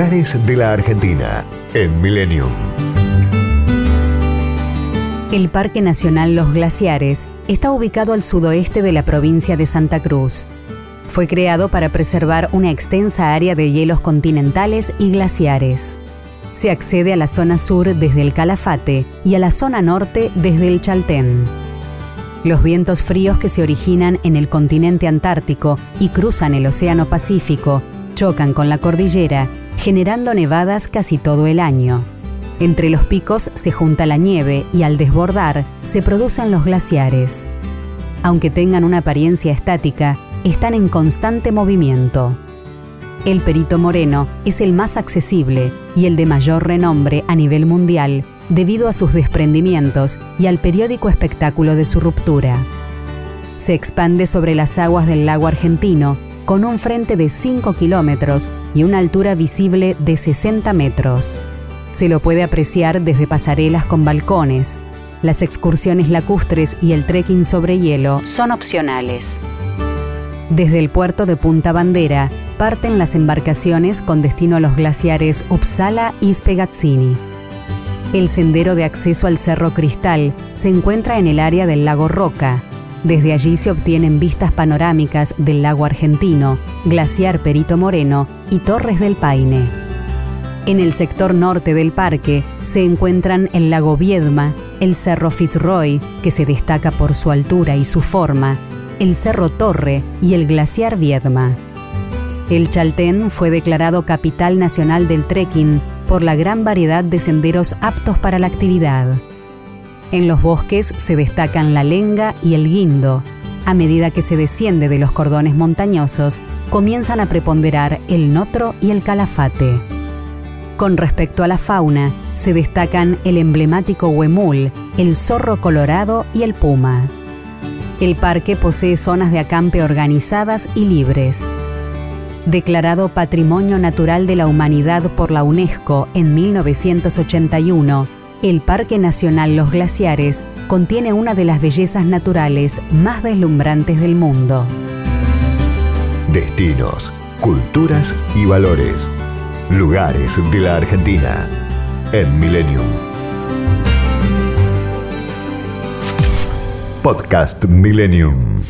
De la Argentina en Millennium. El Parque Nacional Los Glaciares está ubicado al sudoeste de la provincia de Santa Cruz. Fue creado para preservar una extensa área de hielos continentales y glaciares. Se accede a la zona sur desde el Calafate y a la zona norte desde el Chaltén. Los vientos fríos que se originan en el continente antártico y cruzan el Océano Pacífico chocan con la cordillera, generando nevadas casi todo el año. Entre los picos se junta la nieve y al desbordar se producen los glaciares. Aunque tengan una apariencia estática, están en constante movimiento. El Perito Moreno es el más accesible y el de mayor renombre a nivel mundial debido a sus desprendimientos y al periódico espectáculo de su ruptura. Se expande sobre las aguas del lago argentino con un frente de 5 kilómetros y una altura visible de 60 metros. Se lo puede apreciar desde pasarelas con balcones. Las excursiones lacustres y el trekking sobre hielo son opcionales. Desde el puerto de Punta Bandera parten las embarcaciones con destino a los glaciares Uppsala y Spegazzini. El sendero de acceso al Cerro Cristal se encuentra en el área del lago Roca. Desde allí se obtienen vistas panorámicas del lago argentino, glaciar Perito Moreno y Torres del Paine. En el sector norte del parque se encuentran el lago Viedma, el Cerro Fitzroy, que se destaca por su altura y su forma, el Cerro Torre y el glaciar Viedma. El Chaltén fue declarado Capital Nacional del Trekking por la gran variedad de senderos aptos para la actividad. En los bosques se destacan la lenga y el guindo. A medida que se desciende de los cordones montañosos, comienzan a preponderar el notro y el calafate. Con respecto a la fauna, se destacan el emblemático huemul, el zorro colorado y el puma. El parque posee zonas de acampe organizadas y libres. Declarado Patrimonio Natural de la Humanidad por la UNESCO en 1981, el Parque Nacional Los Glaciares contiene una de las bellezas naturales más deslumbrantes del mundo. Destinos, culturas y valores. Lugares de la Argentina en Millennium. Podcast Millennium.